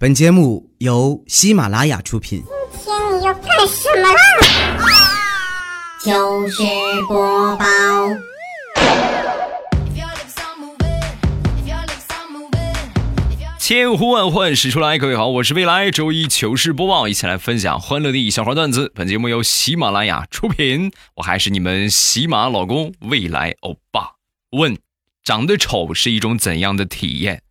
本节目由喜马拉雅出品。今天你要干什么啦？糗事播报，千呼万唤始出来，各位好，我是未来周一糗事播报，一起来分享欢乐的小花段子。本节目由喜马拉雅出品，我还是你们喜马老公未来欧巴。问：长得丑是一种怎样的体验？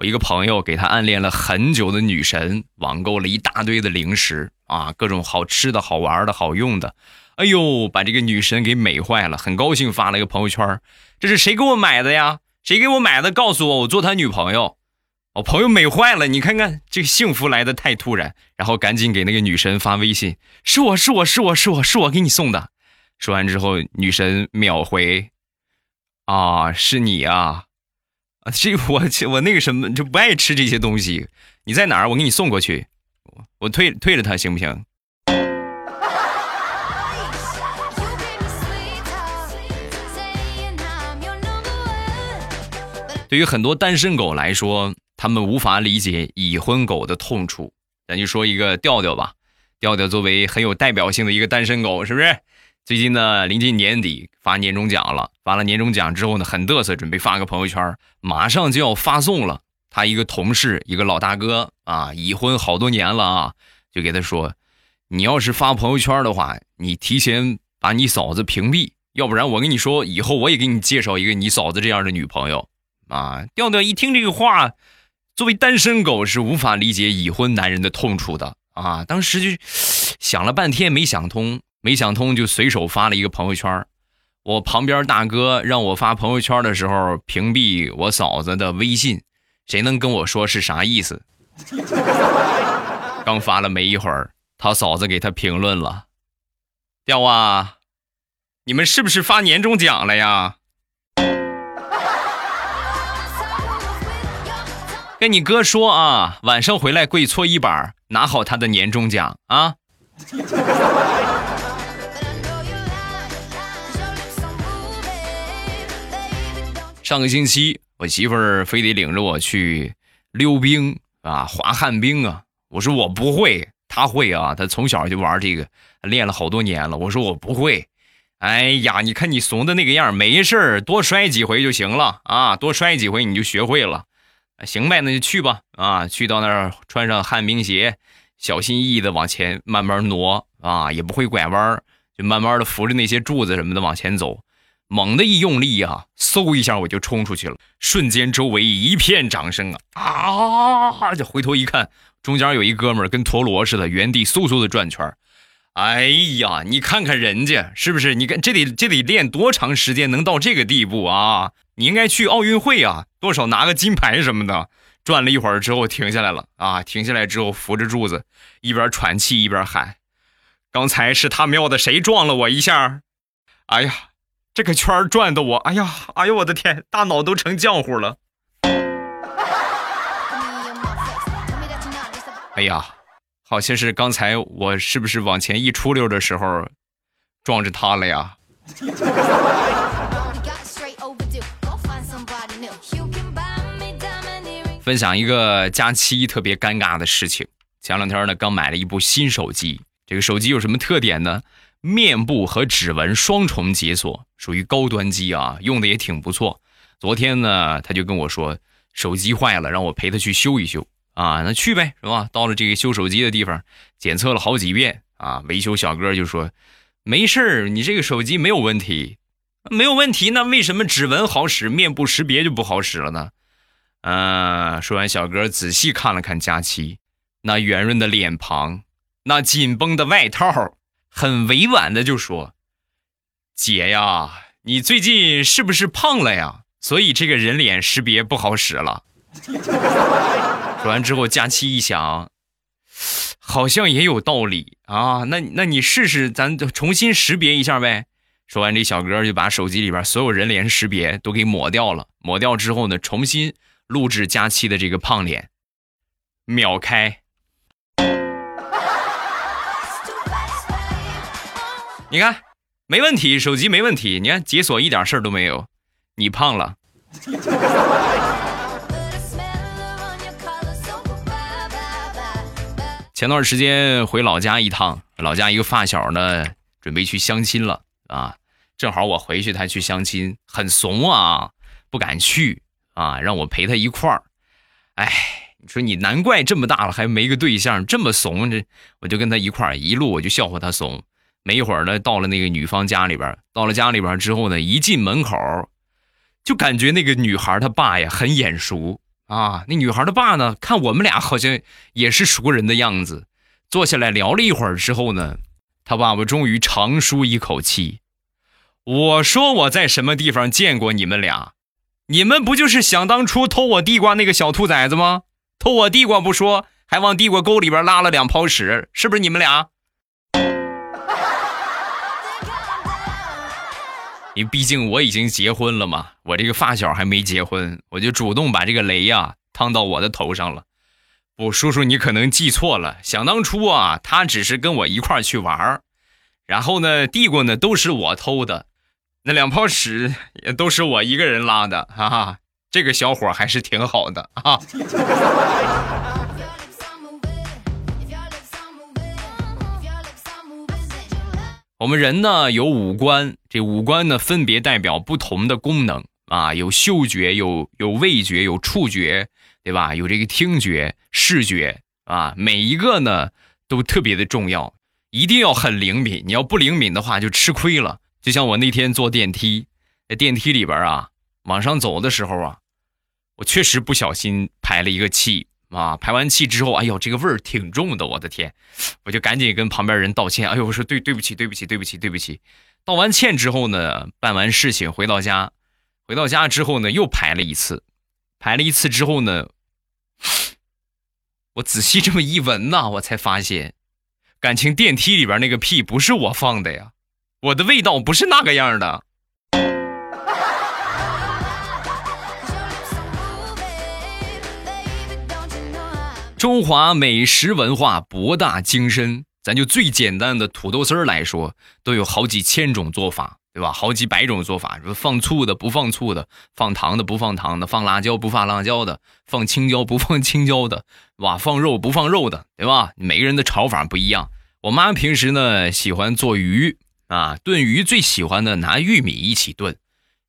我一个朋友给他暗恋了很久的女神，网购了一大堆的零食啊，各种好吃的好玩的好用的，哎呦，把这个女神给美坏了，很高兴发了一个朋友圈，这是谁给我买的呀？谁给我买的？告诉我，我做他女朋友。我朋友美坏了，你看看这个幸福来的太突然，然后赶紧给那个女神发微信，是我是我是我是我是我给你送的。说完之后，女神秒回，啊，是你啊，啊，这我我那个什么就不爱吃这些东西，你在哪儿？我给你送过去，我我退退了他行不行？对于很多单身狗来说，他们无法理解已婚狗的痛处。咱就说一个调调吧，调调作为很有代表性的一个单身狗，是不是？最近呢，临近年底发年终奖了，发了年终奖之后呢，很嘚瑟，准备发个朋友圈，马上就要发送了。他一个同事，一个老大哥啊，已婚好多年了啊，就给他说：“你要是发朋友圈的话，你提前把你嫂子屏蔽，要不然我跟你说，以后我也给你介绍一个你嫂子这样的女朋友。”啊，调调一听这个话，作为单身狗是无法理解已婚男人的痛处的啊！当时就想了半天没想通，没想通就随手发了一个朋友圈。我旁边大哥让我发朋友圈的时候屏蔽我嫂子的微信，谁能跟我说是啥意思？刚发了没一会儿，他嫂子给他评论了：“调啊，你们是不是发年终奖了呀？”跟你哥说啊，晚上回来跪搓衣板，拿好他的年终奖啊！上个星期，我媳妇儿非得领着我去溜冰啊，滑旱冰啊。我说我不会，她会啊，她从小就玩这个，练了好多年了。我说我不会。哎呀，你看你怂的那个样，没事儿，多摔几回就行了啊，多摔几回你就学会了。行呗，那就去吧。啊，去到那儿穿上旱冰鞋，小心翼翼的往前慢慢挪啊，也不会拐弯，就慢慢的扶着那些柱子什么的往前走。猛的一用力啊，嗖一下我就冲出去了，瞬间周围一片掌声啊啊！就回头一看，中间有一哥们儿跟陀螺似的，原地嗖嗖的转圈哎呀，你看看人家是不是？你看这得这得练多长时间能到这个地步啊？你应该去奥运会啊，多少拿个金牌什么的。转了一会儿之后停下来了啊，停下来之后扶着柱子，一边喘气一边喊：“刚才是他喵的谁撞了我一下？哎呀，这个圈转的我，哎呀，哎呦我的天，大脑都成浆糊了。哎呀，好像是刚才我是不是往前一出溜的时候撞着他了呀？” 分享一个假期特别尴尬的事情。前两天呢，刚买了一部新手机。这个手机有什么特点呢？面部和指纹双重解锁，属于高端机啊，用的也挺不错。昨天呢，他就跟我说手机坏了，让我陪他去修一修啊。那去呗，是吧？到了这个修手机的地方，检测了好几遍啊。维修小哥就说：“没事儿，你这个手机没有问题，没有问题。那为什么指纹好使，面部识别就不好使了呢？”嗯，说完，小哥仔细看了看佳琪，那圆润的脸庞，那紧绷的外套，很委婉的就说：“姐呀，你最近是不是胖了呀？所以这个人脸识别不好使了。”说完之后，佳琪一想，好像也有道理啊。那那你试试，咱重新识别一下呗。说完，这小哥就把手机里边所有人脸识别都给抹掉了。抹掉之后呢，重新。录制佳期的这个胖脸，秒开。你看，没问题，手机没问题。你看解锁一点事儿都没有。你胖了。前段时间回老家一趟，老家一个发小呢，准备去相亲了啊。正好我回去，他去相亲，很怂啊，不敢去啊，让我陪他一块儿。哎，你说你难怪这么大了还没个对象，这么怂。这我就跟他一块儿，一路我就笑话他怂。没一会儿呢，到了那个女方家里边，到了家里边之后呢，一进门口，就感觉那个女孩她爸呀很眼熟啊。那女孩的爸呢，看我们俩好像也是熟人的样子。坐下来聊了一会儿之后呢，他爸爸终于长舒一口气。我说我在什么地方见过你们俩？你们不就是想当初偷我地瓜那个小兔崽子吗？偷我地瓜不说，还往地瓜沟里边拉了两泡屎，是不是你们俩？因为毕竟我已经结婚了嘛，我这个发小还没结婚，我就主动把这个雷呀烫到我的头上了。不，叔叔你可能记错了，想当初啊，他只是跟我一块去玩然后呢，地瓜呢都是我偷的。那两泡屎也都是我一个人拉的，哈哈，这个小伙还是挺好的啊。我们人呢有五官，这五官呢分别代表不同的功能啊，有嗅觉，有有味觉，有触觉，对吧？有这个听觉、视觉啊，每一个呢都特别的重要，一定要很灵敏。你要不灵敏的话，就吃亏了。就像我那天坐电梯，在电梯里边啊，往上走的时候啊，我确实不小心排了一个气啊。排完气之后，哎呦，这个味儿挺重的，我的天！我就赶紧跟旁边人道歉。哎呦，我说对对不起，对不起，对不起，对不起。道完歉之后呢，办完事情回到家，回到家之后呢，又排了一次，排了一次之后呢，我仔细这么一闻呐，我才发现，感情电梯里边那个屁不是我放的呀。我的味道不是那个样的。中华美食文化博大精深，咱就最简单的土豆丝儿来说，都有好几千种做法，对吧？好几百种做法，说放醋的，不放醋的；放糖的，不放糖的；放辣椒，不放辣椒的；放青椒，不放青椒的；哇，放肉，不放肉的，对吧？每个人的炒法不一样。我妈平时呢喜欢做鱼。啊，炖鱼最喜欢的拿玉米一起炖，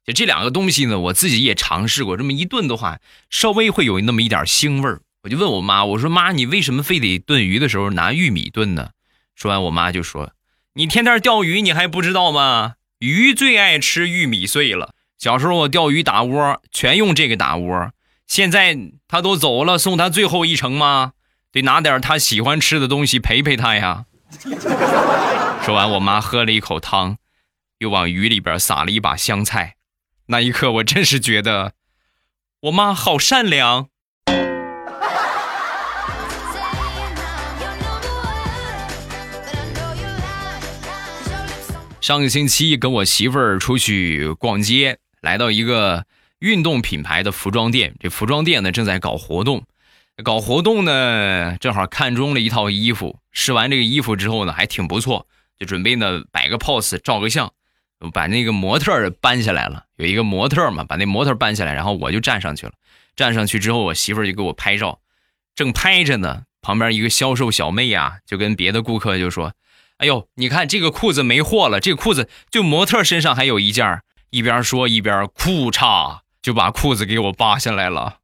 就这两个东西呢，我自己也尝试过。这么一炖的话，稍微会有那么一点腥味儿。我就问我妈，我说妈，你为什么非得炖鱼的时候拿玉米炖呢？说完，我妈就说：“你天天钓鱼，你还不知道吗？鱼最爱吃玉米碎了。小时候我钓鱼打窝，全用这个打窝。现在他都走了，送他最后一程吗？得拿点他喜欢吃的东西陪陪他呀。”说完，我妈喝了一口汤，又往鱼里边撒了一把香菜。那一刻，我真是觉得我妈好善良。上个星期跟我媳妇儿出去逛街，来到一个运动品牌的服装店。这服装店呢正在搞活动，搞活动呢正好看中了一套衣服。试完这个衣服之后呢，还挺不错。就准备呢摆个 pose 照个相，把那个模特搬下来了。有一个模特嘛，把那模特搬下来，然后我就站上去了。站上去之后，我媳妇儿就给我拍照，正拍着呢。旁边一个销售小妹啊，就跟别的顾客就说：“哎呦，你看这个裤子没货了，这个裤子就模特身上还有一件。”一边说一边裤衩就把裤子给我扒下来了。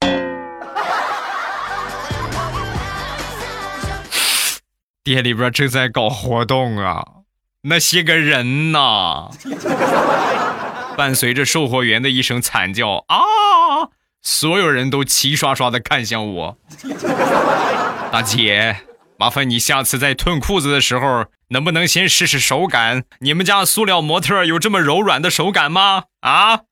店里边正在搞活动啊，那些个人呐，伴随着售货员的一声惨叫啊，所有人都齐刷刷的看向我。大姐，麻烦你下次在褪裤子的时候，能不能先试试手感？你们家塑料模特有这么柔软的手感吗？啊？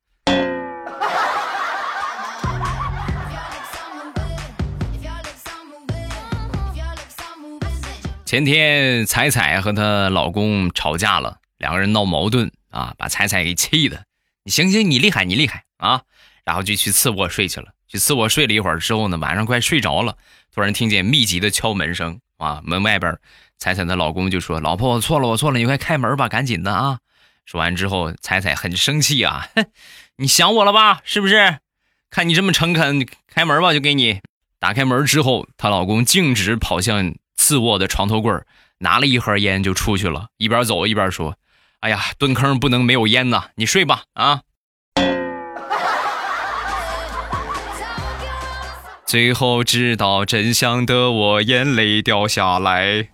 前天彩彩和她老公吵架了，两个人闹矛盾啊，把彩彩给气的。你行行，你厉害，你厉害啊！然后就去次卧睡去了。去次卧睡了一会儿之后呢，晚上快睡着了，突然听见密集的敲门声啊，门外边彩彩的老公就说：“老婆，我错了，我错了，你快开门吧，赶紧的啊！”说完之后，彩彩很生气啊，你想我了吧？是不是？看你这么诚恳，开门吧，就给你打开门之后，她老公径直跑向。次卧的床头柜拿了一盒烟就出去了，一边走一边说：“哎呀，蹲坑不能没有烟呐，你睡吧啊。”最后知道真相的我，眼泪掉下来。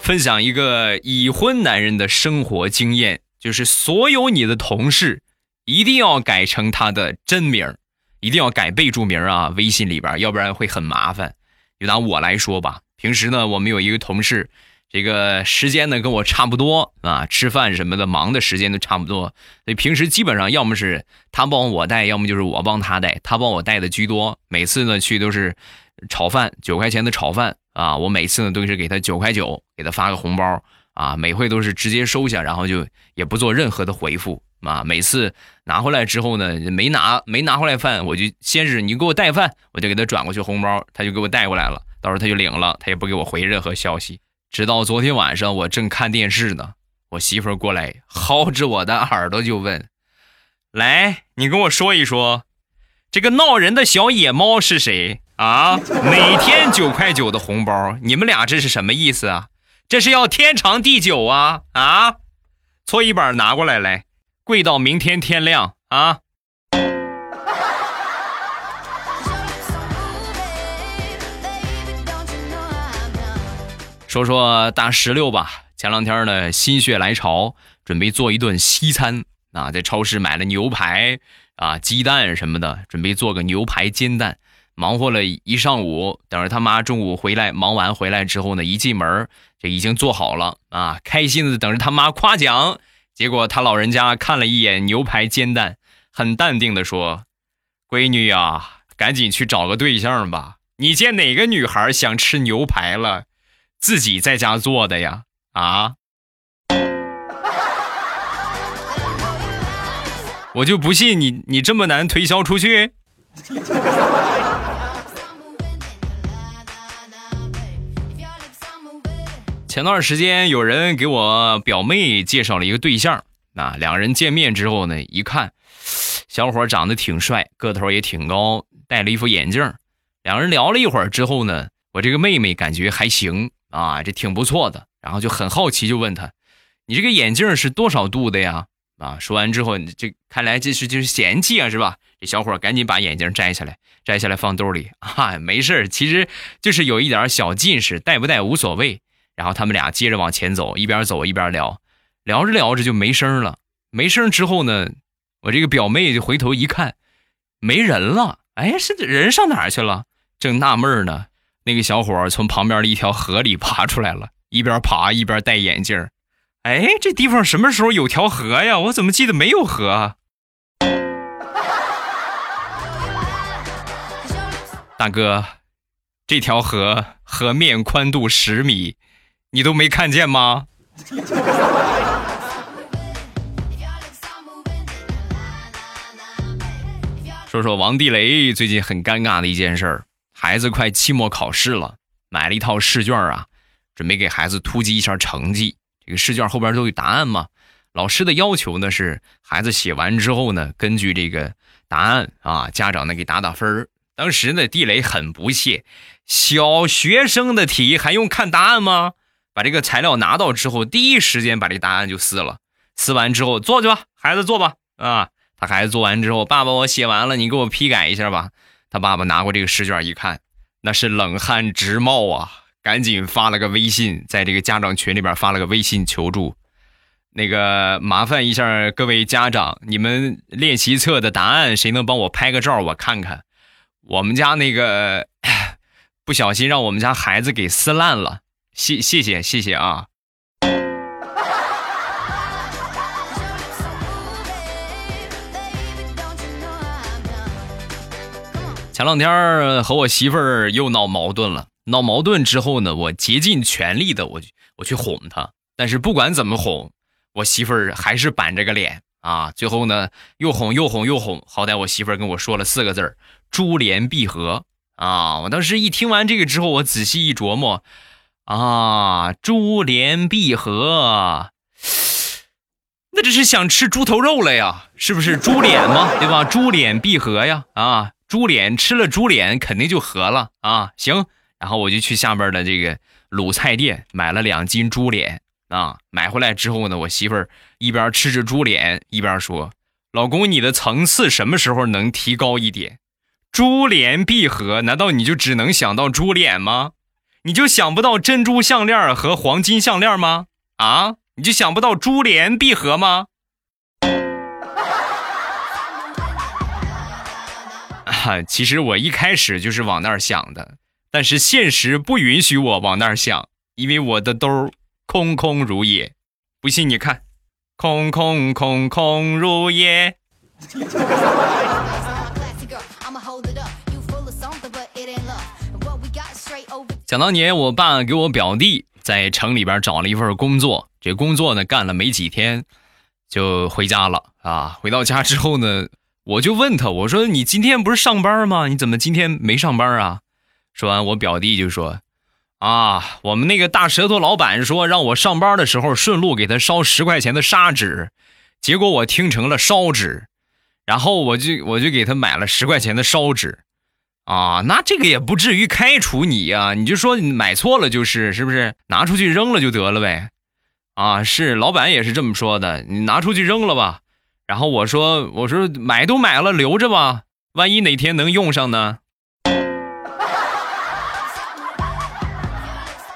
分享一个已婚男人的生活经验，就是所有你的同事一定要改成他的真名，一定要改备注名啊，微信里边，要不然会很麻烦。就拿我来说吧，平时呢，我们有一个同事。这个时间呢跟我差不多啊，吃饭什么的忙的时间都差不多，所以平时基本上要么是他帮我带，要么就是我帮他带，他帮我带的居多。每次呢去都是炒饭，九块钱的炒饭啊，我每次呢都是给他九块九，给他发个红包啊，每回都是直接收下，然后就也不做任何的回复啊。每次拿回来之后呢，没拿没拿回来饭，我就先是你给我带饭，我就给他转过去红包，他就给我带过来了，到时候他就领了，他也不给我回任何消息。直到昨天晚上，我正看电视呢，我媳妇儿过来薅着我的耳朵就问：“来，你跟我说一说，这个闹人的小野猫是谁啊？每天九块九的红包，你们俩这是什么意思啊？这是要天长地久啊？啊？搓衣板拿过来，来，跪到明天天亮啊！”说说大石榴吧，前两天呢心血来潮，准备做一顿西餐啊，在超市买了牛排啊、鸡蛋什么的，准备做个牛排煎蛋。忙活了一上午，等着他妈中午回来，忙完回来之后呢，一进门就已经做好了啊，开心的等着他妈夸奖。结果他老人家看了一眼牛排煎蛋，很淡定的说：“闺女呀，赶紧去找个对象吧，你见哪个女孩想吃牛排了？”自己在家做的呀？啊！我就不信你你这么难推销出去。前段时间有人给我表妹介绍了一个对象，啊，两人见面之后呢，一看，小伙长得挺帅，个头也挺高，戴了一副眼镜。两人聊了一会儿之后呢，我这个妹妹感觉还行。啊，这挺不错的，然后就很好奇，就问他：“你这个眼镜是多少度的呀？”啊，说完之后，这看来这是就是嫌弃啊，是吧？这小伙赶紧把眼镜摘下来，摘下来放兜里啊，没事其实就是有一点小近视，戴不戴无所谓。然后他们俩接着往前走，一边走一边聊，聊着聊着就没声了。没声之后呢，我这个表妹就回头一看，没人了。哎，是人上哪去了？正纳闷呢。那个小伙从旁边的一条河里爬出来了，一边爬一边戴眼镜哎，这地方什么时候有条河呀？我怎么记得没有河？大哥，这条河河面宽度十米，你都没看见吗？说说王地雷最近很尴尬的一件事儿。孩子快期末考试了，买了一套试卷啊，准备给孩子突击一下成绩。这个试卷后边都有答案嘛？老师的要求呢是，孩子写完之后呢，根据这个答案啊，家长呢给打打分当时呢，地雷很不屑，小学生的题还用看答案吗？把这个材料拿到之后，第一时间把这答案就撕了。撕完之后，做去吧，孩子做吧。啊，他孩子做完之后，爸爸我写完了，你给我批改一下吧。他爸爸拿过这个试卷一看，那是冷汗直冒啊！赶紧发了个微信，在这个家长群里边发了个微信求助。那个麻烦一下各位家长，你们练习册的答案谁能帮我拍个照，我看看。我们家那个 不小心让我们家孩子给撕烂了，谢谢谢谢谢啊！前两天和我媳妇儿又闹矛盾了，闹矛盾之后呢，我竭尽全力的我我去哄她，但是不管怎么哄，我媳妇儿还是板着个脸啊。最后呢，又哄又哄又哄，好歹我媳妇儿跟我说了四个字儿：珠联璧合啊。我当时一听完这个之后，我仔细一琢磨，啊，珠联璧合，那这是想吃猪头肉了呀？是不是猪脸吗？对吧？猪脸必合呀！啊，猪脸吃了猪脸肯定就合了啊！行，然后我就去下边的这个卤菜店买了两斤猪脸啊。买回来之后呢，我媳妇儿一边吃着猪脸一边说：“老公，你的层次什么时候能提高一点？猪脸必合，难道你就只能想到猪脸吗？你就想不到珍珠项链和黄金项链吗？啊？”你就想不到珠联璧合吗？其实我一开始就是往那儿想的，但是现实不允许我往那儿想，因为我的兜空空如也。不信你看，空空空空如也。想当年，我爸给我表弟在城里边找了一份工作。这工作呢干了没几天，就回家了啊！回到家之后呢，我就问他，我说：“你今天不是上班吗？你怎么今天没上班啊？”说完，我表弟就说：“啊，我们那个大舌头老板说让我上班的时候顺路给他烧十块钱的砂纸，结果我听成了烧纸，然后我就我就给他买了十块钱的烧纸。啊，那这个也不至于开除你呀，你就说买错了就是是不是？拿出去扔了就得了呗。”啊，是老板也是这么说的，你拿出去扔了吧。然后我说，我说买都买了，留着吧，万一哪天能用上呢。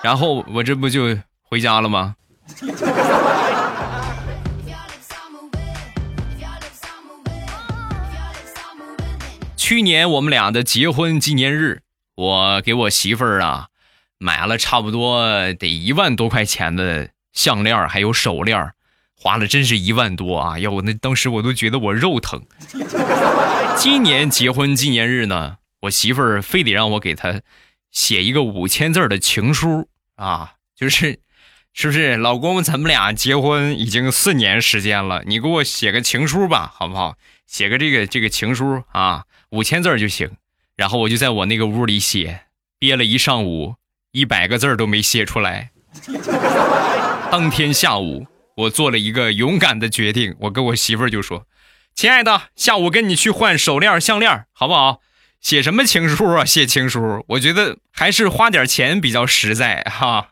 然后我这不就回家了吗？去年我们俩的结婚纪念日，我给我媳妇儿啊买了差不多得一万多块钱的。项链还有手链花了真是一万多啊！要我那当时我都觉得我肉疼。今年结婚纪念日呢，我媳妇儿非得让我给她写一个五千字的情书啊，就是是不是老公，咱们俩结婚已经四年时间了，你给我写个情书吧，好不好？写个这个这个情书啊，五千字就行。然后我就在我那个屋里写，憋了一上午，一百个字都没写出来。当天下午，我做了一个勇敢的决定。我跟我媳妇儿就说：“亲爱的，下午跟你去换手链、项链，好不好？写什么情书啊？写情书，我觉得还是花点钱比较实在哈。”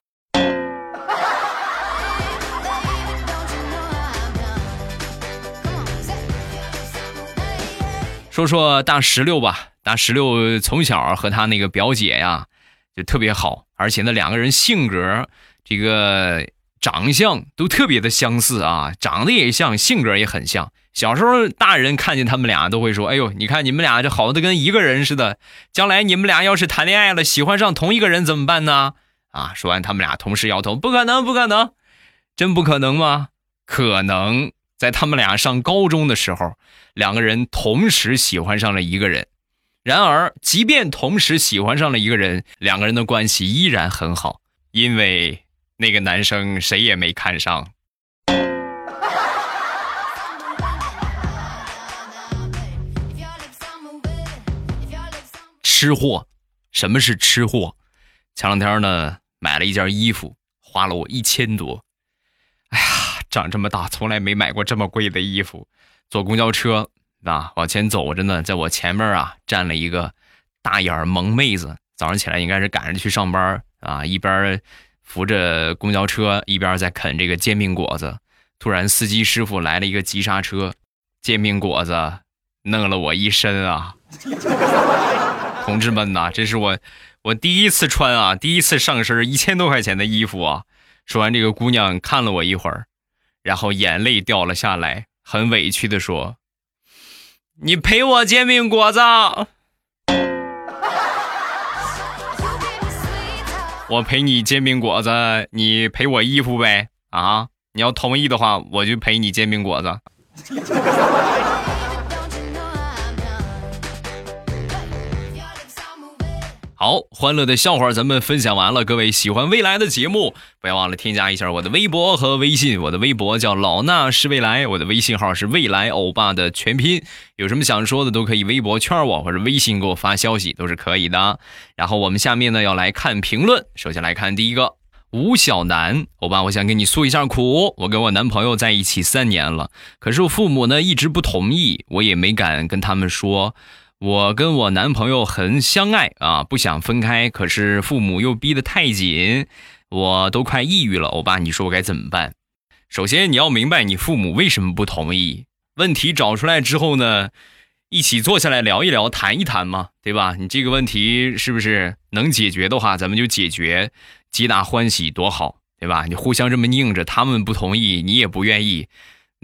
说说大石榴吧，大石榴从小和他那个表姐呀就特别好，而且那两个人性格这个。长相都特别的相似啊，长得也像，性格也很像。小时候，大人看见他们俩都会说：“哎呦，你看你们俩这好的跟一个人似的。”将来你们俩要是谈恋爱了，喜欢上同一个人怎么办呢？啊！说完，他们俩同时摇头：“不可能，不可能，真不可能吗？可能。”在他们俩上高中的时候，两个人同时喜欢上了一个人。然而，即便同时喜欢上了一个人，两个人的关系依然很好，因为。那个男生谁也没看上。吃货，什么是吃货？前两天呢，买了一件衣服，花了我一千多。哎呀，长这么大从来没买过这么贵的衣服。坐公交车啊，往前走着呢，在我前面啊站了一个大眼萌妹子。早上起来应该是赶着去上班啊，一边。扶着公交车，一边在啃这个煎饼果子。突然，司机师傅来了一个急刹车，煎饼果子弄了我一身啊！同志们呐，这是我我第一次穿啊，第一次上身一千多块钱的衣服啊！说完，这个姑娘看了我一会儿，然后眼泪掉了下来，很委屈的说：“你赔我煎饼果子。”我赔你煎饼果子，你赔我衣服呗？啊，你要同意的话，我就赔你煎饼果子。好，欢乐的笑话咱们分享完了。各位喜欢未来的节目，不要忘了添加一下我的微博和微信。我的微博叫老衲是未来，我的微信号是未来欧巴的全拼。有什么想说的都可以微博圈我，或者微信给我发消息都是可以的。然后我们下面呢要来看评论，首先来看第一个，吴小楠，欧巴，我想跟你诉一下苦。我跟我男朋友在一起三年了，可是我父母呢一直不同意，我也没敢跟他们说。我跟我男朋友很相爱啊，不想分开，可是父母又逼得太紧，我都快抑郁了。欧巴，你说我该怎么办？首先你要明白你父母为什么不同意，问题找出来之后呢，一起坐下来聊一聊，谈一谈嘛，对吧？你这个问题是不是能解决的话，咱们就解决。皆大欢喜多好，对吧？你互相这么拧着，他们不同意，你也不愿意，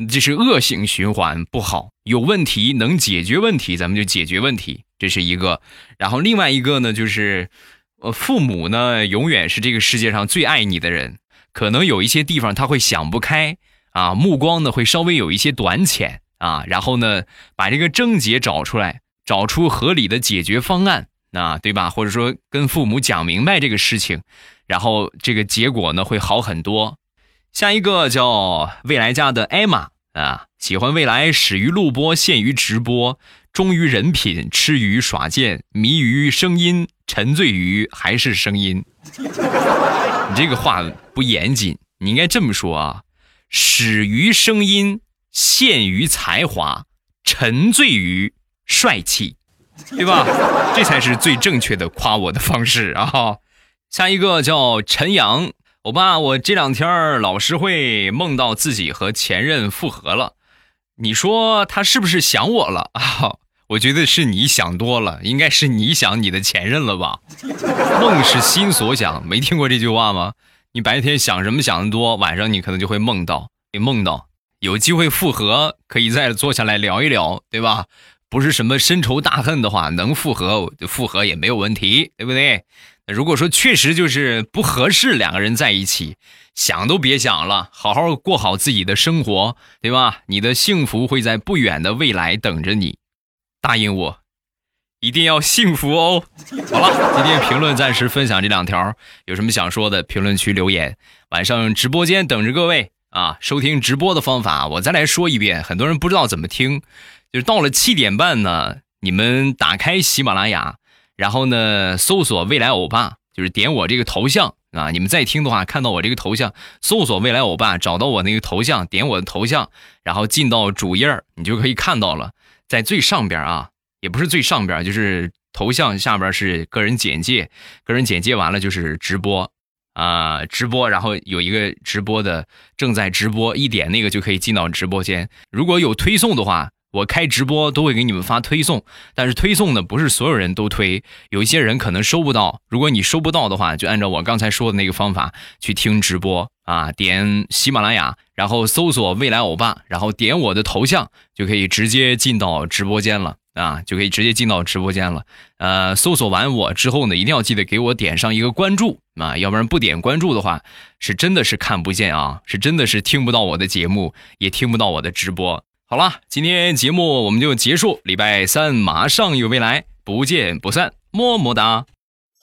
这是恶性循环，不好。有问题能解决问题，咱们就解决问题，这是一个。然后另外一个呢，就是呃，父母呢永远是这个世界上最爱你的人，可能有一些地方他会想不开啊，目光呢会稍微有一些短浅啊，然后呢把这个症结找出来，找出合理的解决方案，啊，对吧？或者说跟父母讲明白这个事情。然后这个结果呢会好很多。下一个叫未来家的艾玛啊，喜欢未来，始于录播，陷于直播，忠于人品，痴于耍剑，迷于声音，沉醉于还是声音。你这个话不严谨，你应该这么说啊：始于声音，陷于才华，沉醉于帅气，对吧？这才是最正确的夸我的方式啊。下一个叫陈阳，欧巴，我这两天老是会梦到自己和前任复合了，你说他是不是想我了 啊？我觉得是你想多了，应该是你想你的前任了吧？梦是心所想，没听过这句话吗？你白天想什么想的多，晚上你可能就会梦到，你梦到有机会复合，可以再坐下来聊一聊，对吧？不是什么深仇大恨的话，能复合就复合也没有问题，对不对？如果说确实就是不合适，两个人在一起，想都别想了，好好过好自己的生活，对吧？你的幸福会在不远的未来等着你，答应我，一定要幸福哦。好了，今天评论暂时分享这两条，有什么想说的，评论区留言。晚上直播间等着各位啊！收听直播的方法，我再来说一遍，很多人不知道怎么听，就是到了七点半呢，你们打开喜马拉雅。然后呢，搜索未来欧巴，就是点我这个头像啊。你们在听的话，看到我这个头像，搜索未来欧巴，找到我那个头像，点我的头像，然后进到主页你就可以看到了。在最上边啊，也不是最上边，就是头像下边是个人简介，个人简介完了就是直播啊，直播，然后有一个直播的正在直播，一点那个就可以进到直播间。如果有推送的话。我开直播都会给你们发推送，但是推送呢不是所有人都推，有一些人可能收不到。如果你收不到的话，就按照我刚才说的那个方法去听直播啊，点喜马拉雅，然后搜索未来欧巴，然后点我的头像，就可以直接进到直播间了啊，就可以直接进到直播间了。呃，搜索完我之后呢，一定要记得给我点上一个关注啊，要不然不点关注的话，是真的是看不见啊，是真的是听不到我的节目，也听不到我的直播。好了，今天节目我们就结束。礼拜三马上有未来，不见不散，么么哒。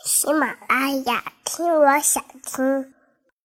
喜马拉雅听，我想听。